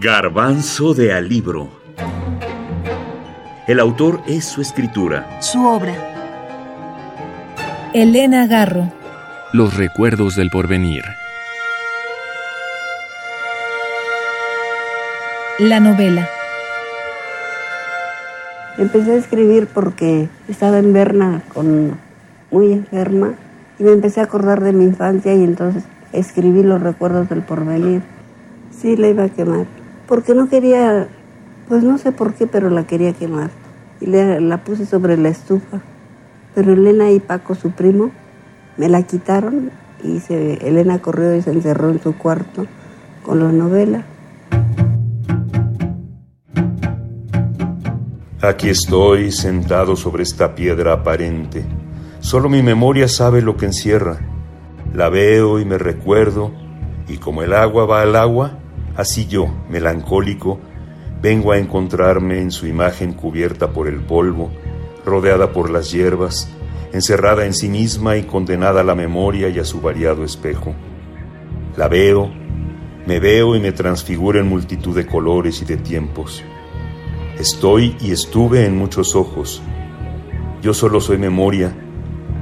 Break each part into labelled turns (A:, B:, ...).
A: Garbanzo de Alibro. El autor es su escritura.
B: Su obra.
C: Elena Garro.
D: Los recuerdos del porvenir.
C: La novela.
E: Empecé a escribir porque estaba en Berna con muy enferma y me empecé a acordar de mi infancia y entonces escribí los recuerdos del porvenir. Sí, la iba a quemar, porque no quería, pues no sé por qué, pero la quería quemar. Y la puse sobre la estufa. Pero Elena y Paco, su primo, me la quitaron y Elena corrió y se encerró en su cuarto con la novela.
F: Aquí estoy sentado sobre esta piedra aparente. Solo mi memoria sabe lo que encierra. La veo y me recuerdo, y como el agua va al agua, así yo, melancólico, vengo a encontrarme en su imagen cubierta por el polvo, rodeada por las hierbas, encerrada en sí misma y condenada a la memoria y a su variado espejo. La veo, me veo y me transfiguro en multitud de colores y de tiempos. Estoy y estuve en muchos ojos. Yo solo soy memoria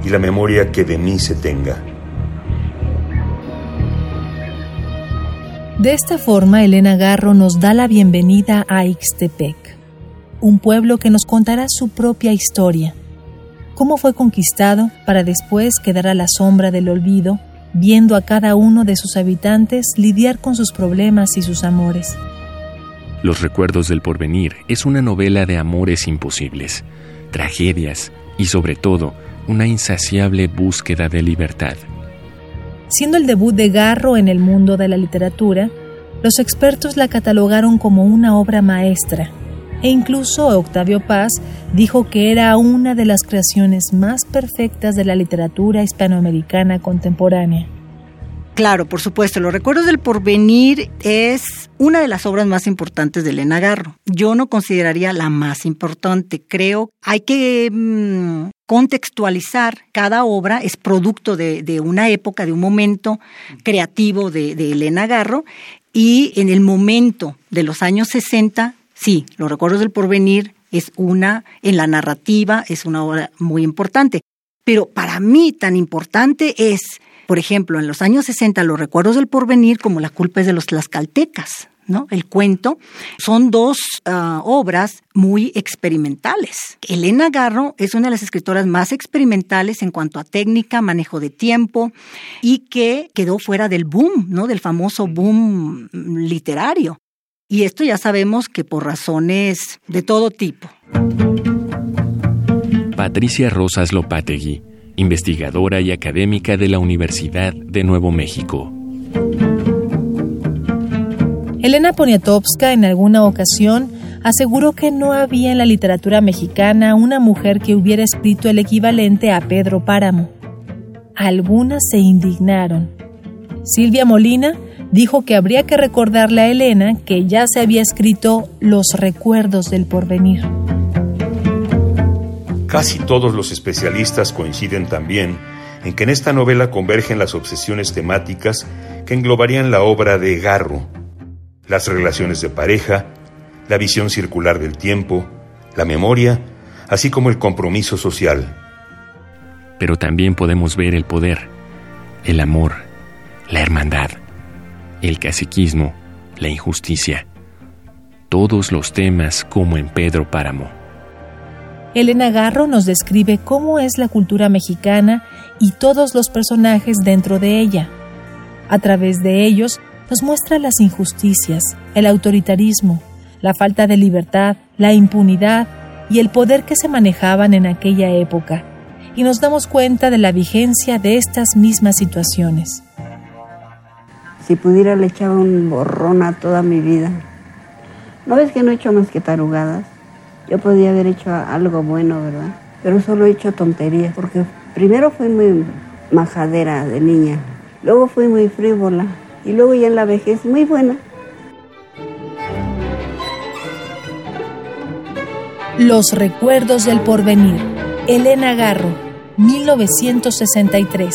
F: y la memoria que de mí se tenga.
C: De esta forma, Elena Garro nos da la bienvenida a Ixtepec, un pueblo que nos contará su propia historia, cómo fue conquistado para después quedar a la sombra del olvido, viendo a cada uno de sus habitantes lidiar con sus problemas y sus amores.
D: Los recuerdos del porvenir es una novela de amores imposibles, tragedias y sobre todo una insaciable búsqueda de libertad.
C: Siendo el debut de Garro en el mundo de la literatura, los expertos la catalogaron como una obra maestra, e incluso Octavio Paz dijo que era una de las creaciones más perfectas de la literatura hispanoamericana contemporánea.
B: Claro, por supuesto, Los Recuerdos del Porvenir es una de las obras más importantes de Elena Garro. Yo no consideraría la más importante. Creo hay que mm, contextualizar. Cada obra es producto de, una época, de un momento creativo de, de Elena Garro. Y en el momento de los años 60, sí, Los Recuerdos del Porvenir es una, en la narrativa, es una obra muy importante. Pero para mí tan importante es por ejemplo, en los años 60, los recuerdos del porvenir, como la culpa es de los tlaxcaltecas, ¿no? El cuento. Son dos ah, obras muy experimentales. Elena Garro es una de las escritoras más experimentales en cuanto a técnica, manejo de tiempo y que quedó fuera del boom, ¿no? Del famoso boom literario. Y esto ya sabemos que por razones de todo tipo.
D: Patricia Rosas Lopategui investigadora y académica de la Universidad de Nuevo México.
C: Elena Poniatowska en alguna ocasión aseguró que no había en la literatura mexicana una mujer que hubiera escrito el equivalente a Pedro Páramo. Algunas se indignaron. Silvia Molina dijo que habría que recordarle a Elena que ya se había escrito Los recuerdos del porvenir.
F: Casi todos los especialistas coinciden también en que en esta novela convergen las obsesiones temáticas que englobarían la obra de Garro, las relaciones de pareja, la visión circular del tiempo, la memoria, así como el compromiso social.
D: Pero también podemos ver el poder, el amor, la hermandad, el caciquismo, la injusticia, todos los temas como en Pedro Páramo.
C: Elena Garro nos describe cómo es la cultura mexicana y todos los personajes dentro de ella. A través de ellos nos muestra las injusticias, el autoritarismo, la falta de libertad, la impunidad y el poder que se manejaban en aquella época, y nos damos cuenta de la vigencia de estas mismas situaciones.
E: Si pudiera le echaba un borrón a toda mi vida. ¿No ves que no he hecho más que tarugadas? Yo podía haber hecho algo bueno, ¿verdad? Pero solo he hecho tonterías, porque primero fui muy majadera de niña, luego fui muy frívola y luego ya en la vejez muy buena.
C: Los recuerdos del porvenir. Elena Garro, 1963.